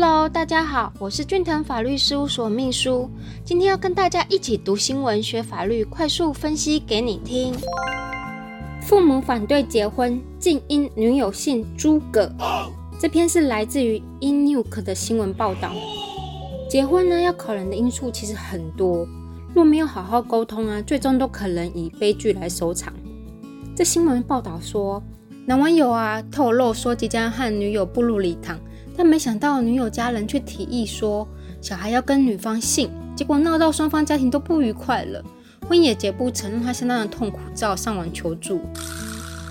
Hello，大家好，我是俊腾法律事务所秘书，今天要跟大家一起读新闻、学法律，快速分析给你听。父母反对结婚，竟因女友姓诸葛。这篇是来自于 Inuk 的新闻报道。结婚呢，要考量的因素其实很多，若没有好好沟通啊，最终都可能以悲剧来收场。这新闻报道说，男网友啊透露说即将和女友步入礼堂。但没想到女友家人却提议说，小孩要跟女方姓，结果闹到双方家庭都不愉快了，婚也结不成，让他相当的痛苦，只好上网求助。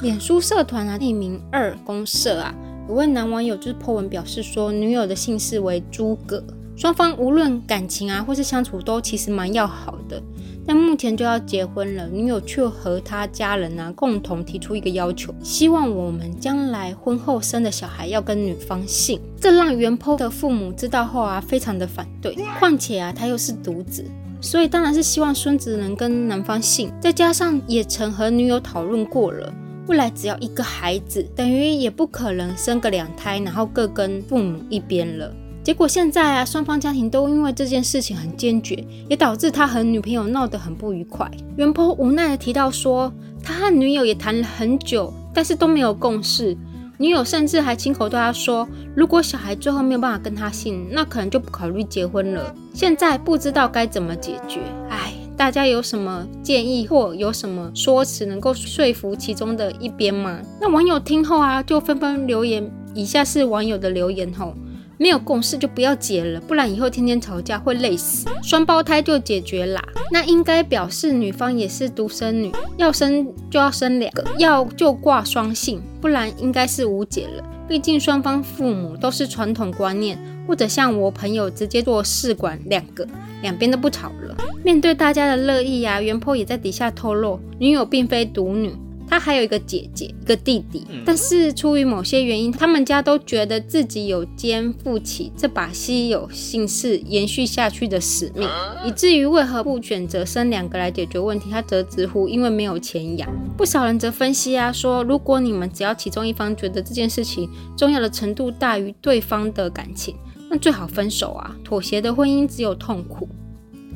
脸书社团啊，匿名二公社啊，有位男网友就是 po 文表示说，女友的姓氏为诸葛，双方无论感情啊或是相处都其实蛮要好的。但目前就要结婚了，女友却和他家人啊共同提出一个要求，希望我们将来婚后生的小孩要跟女方姓。这让原坡的父母知道后啊，非常的反对。况且啊，他又是独子，所以当然是希望孙子能跟男方姓。再加上也曾和女友讨论过了，未来只要一个孩子，等于也不可能生个两胎，然后各跟父母一边了。结果现在啊，双方家庭都因为这件事情很坚决，也导致他和女朋友闹得很不愉快。袁坡无奈的提到说，他和女友也谈了很久，但是都没有共识。女友甚至还亲口对他说，如果小孩最后没有办法跟他姓，那可能就不考虑结婚了。现在不知道该怎么解决。唉，大家有什么建议或有什么说辞能够说服其中的一边吗？那网友听后啊，就纷纷留言。以下是网友的留言吼。没有共识就不要结了，不然以后天天吵架会累死。双胞胎就解决啦，那应该表示女方也是独生女，要生就要生两个，要就挂双姓，不然应该是无解了。毕竟双方父母都是传统观念，或者像我朋友直接做试管两个，两边都不吵了。面对大家的乐意呀，袁坡也在底下透露，女友并非独女。他还有一个姐姐，一个弟弟，但是出于某些原因，他们家都觉得自己有肩负起这把稀有姓氏延续下去的使命，以至于为何不选择生两个来解决问题？他则直呼因为没有钱养。不少人则分析啊，说如果你们只要其中一方觉得这件事情重要的程度大于对方的感情，那最好分手啊！妥协的婚姻只有痛苦。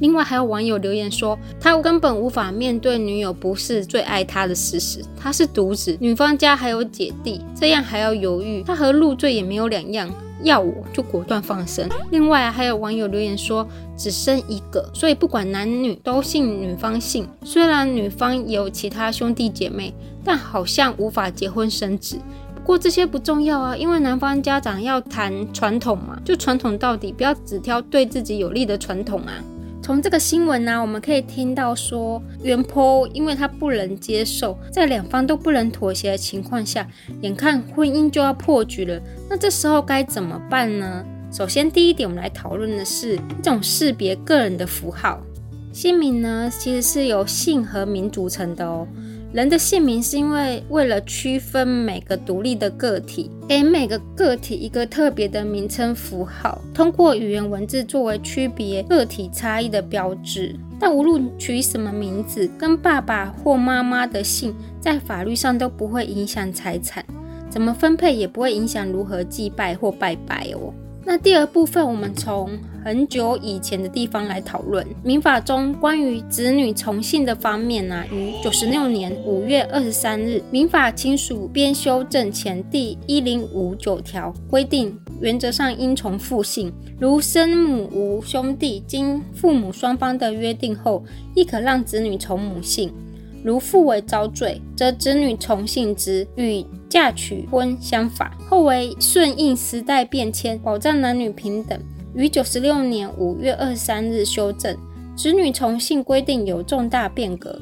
另外还有网友留言说，他根本无法面对女友不是最爱他的事实，他是独子，女方家还有姐弟，这样还要犹豫，他和入赘也没有两样，要我就果断放生。另外还有网友留言说，只生一个，所以不管男女都姓女方姓，虽然女方有其他兄弟姐妹，但好像无法结婚生子。不过这些不重要啊，因为男方家长要谈传统嘛，就传统到底，不要只挑对自己有利的传统啊。从这个新闻呢，我们可以听到说，原坡因为他不能接受，在两方都不能妥协的情况下，眼看婚姻就要破局了，那这时候该怎么办呢？首先，第一点，我们来讨论的是一种识别个人的符号，姓名呢，其实是由姓和名组成的哦。人的姓名是因为为了区分每个独立的个体，给每个个体一个特别的名称符号，通过语言文字作为区别个体差异的标志。但无论取什么名字，跟爸爸或妈妈的姓，在法律上都不会影响财产，怎么分配也不会影响如何祭拜或拜拜哦。那第二部分，我们从很久以前的地方来讨论民法中关于子女从姓的方面呢。于九十六年五月二十三日，民法亲属编修正前第一零五九条规定，原则上应从父姓。如生母无兄弟，经父母双方的约定后，亦可让子女从母姓。如父为遭罪，则子女从姓之，与嫁娶婚相反。后为顺应时代变迁，保障男女平等。于九十六年五月二十三日修正，子女从姓规定有重大变革，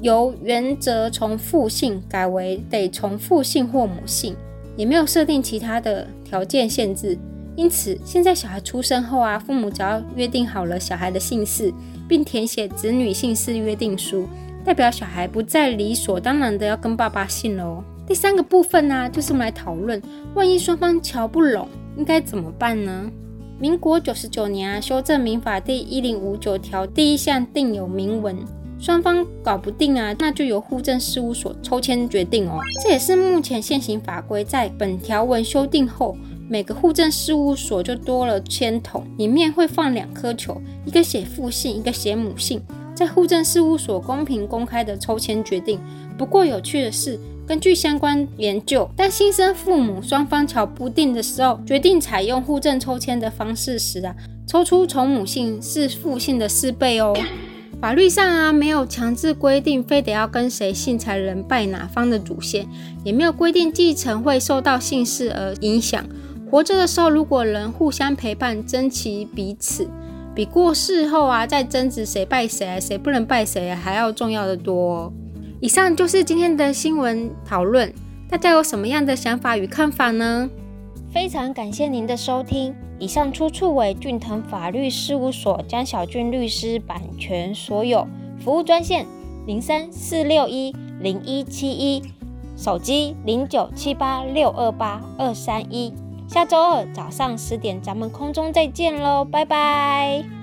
由原则从父姓改为得从父姓或母姓，也没有设定其他的条件限制。因此，现在小孩出生后啊，父母只要约定好了小孩的姓氏，并填写子女姓氏约定书。代表小孩不再理所当然的要跟爸爸姓了哦。第三个部分呢，就是我们来讨论，万一双方瞧不拢，应该怎么办呢？民国九十九年啊，修正民法第一零五九条第一项定有明文，双方搞不定啊，那就由户政事务所抽签决定哦。这也是目前现行法规在本条文修订后。每个户政事务所就多了签筒，里面会放两颗球，一个写父姓，一个写母姓，在户政事务所公平公开的抽签决定。不过有趣的是，根据相关研究，当新生父母双方瞧不定的时候，决定采用户政抽签的方式时啊，抽出从母姓是父姓的四倍哦。法律上啊，没有强制规定非得要跟谁姓才能拜哪方的祖先，也没有规定继承会受到姓氏而影响。活着的时候，如果能互相陪伴，珍惜彼此，比过世后啊再争执谁拜谁、谁不能拜谁还要重要的多。以上就是今天的新闻讨论，大家有什么样的想法与看法呢？非常感谢您的收听。以上出处为俊腾法律事务所江小俊律师版权所有。服务专线零三四六一零一七一，手机零九七八六二八二三一。下周二早上十点，咱们空中再见喽，拜拜。